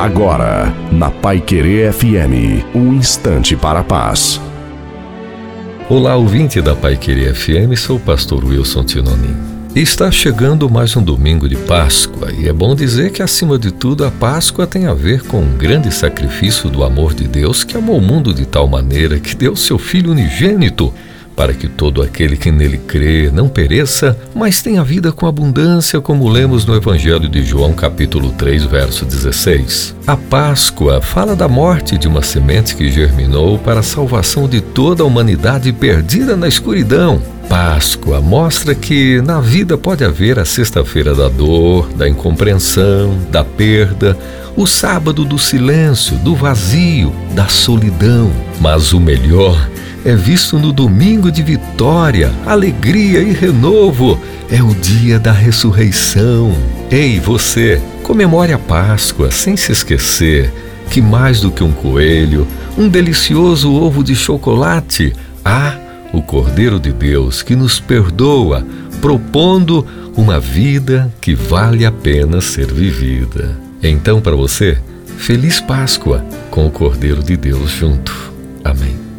Agora, na Pai Querer FM, um instante para a paz. Olá, ouvinte da Pai Querer FM, sou o pastor Wilson Tinonim. Está chegando mais um domingo de Páscoa e é bom dizer que, acima de tudo, a Páscoa tem a ver com um grande sacrifício do amor de Deus que amou o mundo de tal maneira que deu seu Filho unigênito para que todo aquele que nele crê não pereça, mas tenha vida com abundância, como lemos no Evangelho de João, capítulo 3, verso 16. A Páscoa fala da morte de uma semente que germinou para a salvação de toda a humanidade perdida na escuridão. Páscoa mostra que na vida pode haver a sexta-feira da dor, da incompreensão, da perda, o sábado do silêncio, do vazio, da solidão. Mas o melhor é visto no domingo de vitória, alegria e renovo. É o dia da ressurreição. Ei, você, comemore a Páscoa sem se esquecer que mais do que um coelho, um delicioso ovo de chocolate, há o Cordeiro de Deus que nos perdoa, propondo uma vida que vale a pena ser vivida. Então, para você, feliz Páscoa com o Cordeiro de Deus junto. Amém.